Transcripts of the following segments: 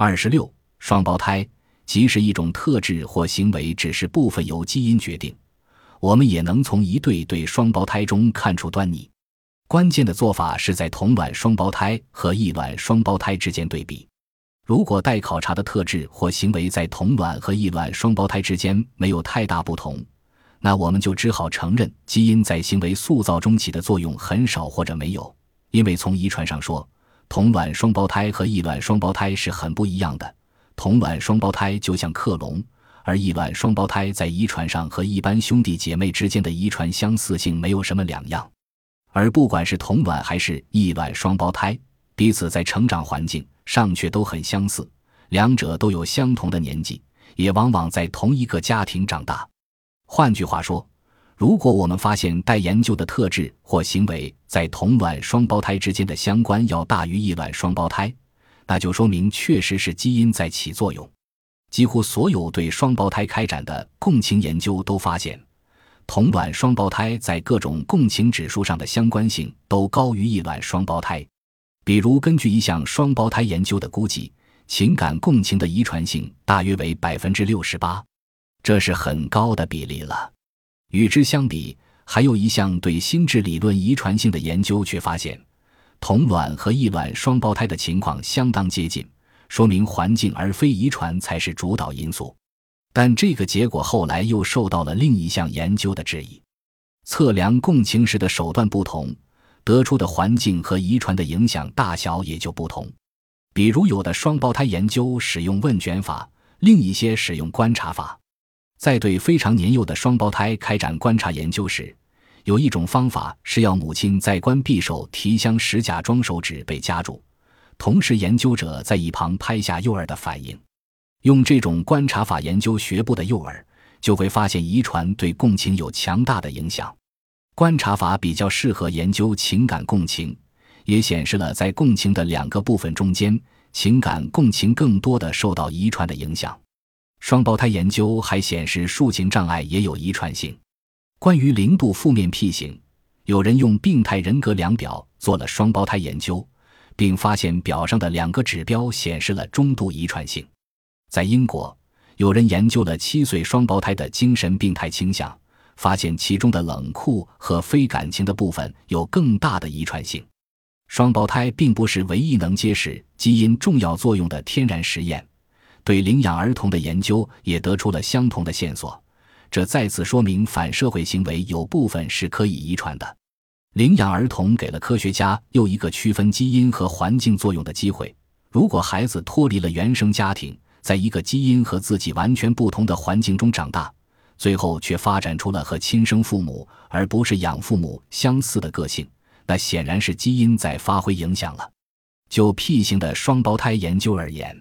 二十六，双胞胎即使一种特质或行为只是部分由基因决定，我们也能从一对对双胞胎中看出端倪。关键的做法是在同卵双胞胎和异卵双胞胎之间对比。如果待考察的特质或行为在同卵和异卵双胞胎之间没有太大不同，那我们就只好承认基因在行为塑造中起的作用很少或者没有。因为从遗传上说，同卵双胞胎和异卵双胞胎是很不一样的。同卵双胞胎就像克隆，而异卵双胞胎在遗传上和一般兄弟姐妹之间的遗传相似性没有什么两样。而不管是同卵还是异卵双胞胎，彼此在成长环境上却都很相似，两者都有相同的年纪，也往往在同一个家庭长大。换句话说，如果我们发现待研究的特质或行为在同卵双胞胎之间的相关要大于异卵双胞胎，那就说明确实是基因在起作用。几乎所有对双胞胎开展的共情研究都发现，同卵双胞胎在各种共情指数上的相关性都高于异卵双胞胎。比如，根据一项双胞胎研究的估计，情感共情的遗传性大约为百分之六十八，这是很高的比例了。与之相比，还有一项对心智理论遗传性的研究，却发现同卵和异卵双胞胎的情况相当接近，说明环境而非遗传才是主导因素。但这个结果后来又受到了另一项研究的质疑：测量共情时的手段不同，得出的环境和遗传的影响大小也就不同。比如，有的双胞胎研究使用问卷法，另一些使用观察法。在对非常年幼的双胞胎开展观察研究时，有一种方法是要母亲在关闭手提箱时假装手指被夹住，同时研究者在一旁拍下幼儿的反应。用这种观察法研究学步的幼儿，就会发现遗传对共情有强大的影响。观察法比较适合研究情感共情，也显示了在共情的两个部分中间，情感共情更多的受到遗传的影响。双胞胎研究还显示，抒情障碍也有遗传性。关于零度负面 P 型，有人用病态人格量表做了双胞胎研究，并发现表上的两个指标显示了中度遗传性。在英国，有人研究了七岁双胞胎的精神病态倾向，发现其中的冷酷和非感情的部分有更大的遗传性。双胞胎并不是唯一能揭示基因重要作用的天然实验。对领养儿童的研究也得出了相同的线索，这再次说明反社会行为有部分是可以遗传的。领养儿童给了科学家又一个区分基因和环境作用的机会。如果孩子脱离了原生家庭，在一个基因和自己完全不同的环境中长大，最后却发展出了和亲生父母而不是养父母相似的个性，那显然是基因在发挥影响了。就 P 型的双胞胎研究而言。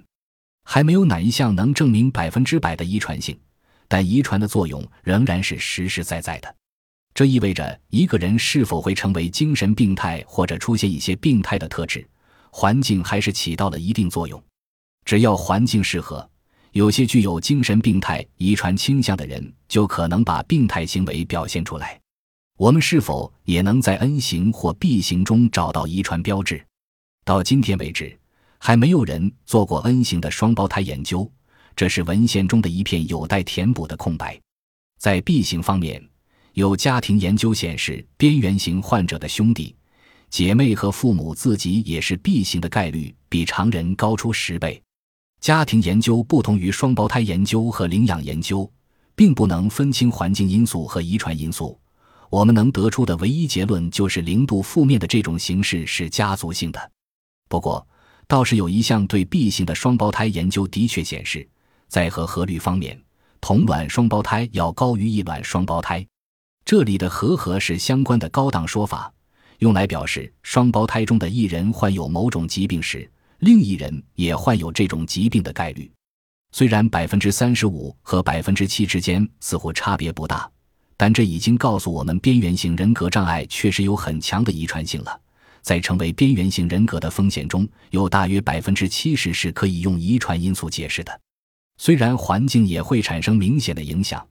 还没有哪一项能证明百分之百的遗传性，但遗传的作用仍然是实实在在的。这意味着一个人是否会成为精神病态或者出现一些病态的特质，环境还是起到了一定作用。只要环境适合，有些具有精神病态遗传倾向的人就可能把病态行为表现出来。我们是否也能在 N 型或 B 型中找到遗传标志？到今天为止。还没有人做过 N 型的双胞胎研究，这是文献中的一片有待填补的空白。在 B 型方面，有家庭研究显示，边缘型患者的兄弟姐妹和父母自己也是 B 型的概率比常人高出十倍。家庭研究不同于双胞胎研究和领养研究，并不能分清环境因素和遗传因素。我们能得出的唯一结论就是，零度负面的这种形式是家族性的。不过，倒是有一项对 B 型的双胞胎研究的确显示，在和合率方面，同卵双胞胎要高于异卵双胞胎。这里的和合是相关的高档说法，用来表示双胞胎中的一人患有某种疾病时，另一人也患有这种疾病的概率。虽然百分之三十五和百分之七之间似乎差别不大，但这已经告诉我们，边缘性人格障碍确实有很强的遗传性了。在成为边缘性人格的风险中，有大约百分之七十是可以用遗传因素解释的。虽然环境也会产生明显的影响，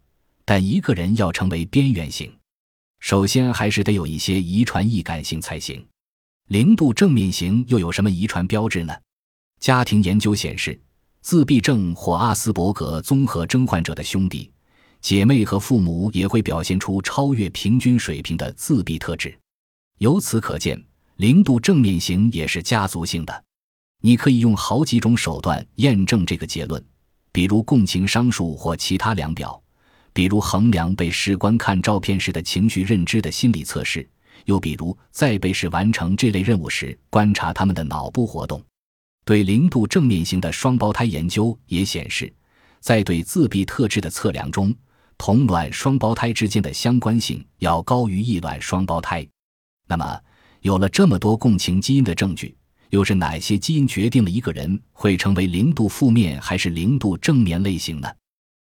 但一个人要成为边缘性，首先还是得有一些遗传易感性才行。零度正面型又有什么遗传标志呢？家庭研究显示，自闭症或阿斯伯格综合征患者的兄弟姐妹和父母也会表现出超越平均水平的自闭特质。由此可见，零度正面型也是家族性的。你可以用好几种手段验证这个结论，比如共情商数或其他量表，比如衡量被试观看照片时的情绪认知的心理测试，又比如在被试完成这类任务时观察他们的脑部活动。对零度正面型的双胞胎研究也显示，在对自闭特质的测量中，同卵双胞胎之间的相关性要高于异卵双胞胎。那么，有了这么多共情基因的证据。又是哪些基因决定了一个人会成为零度负面还是零度正面类型呢？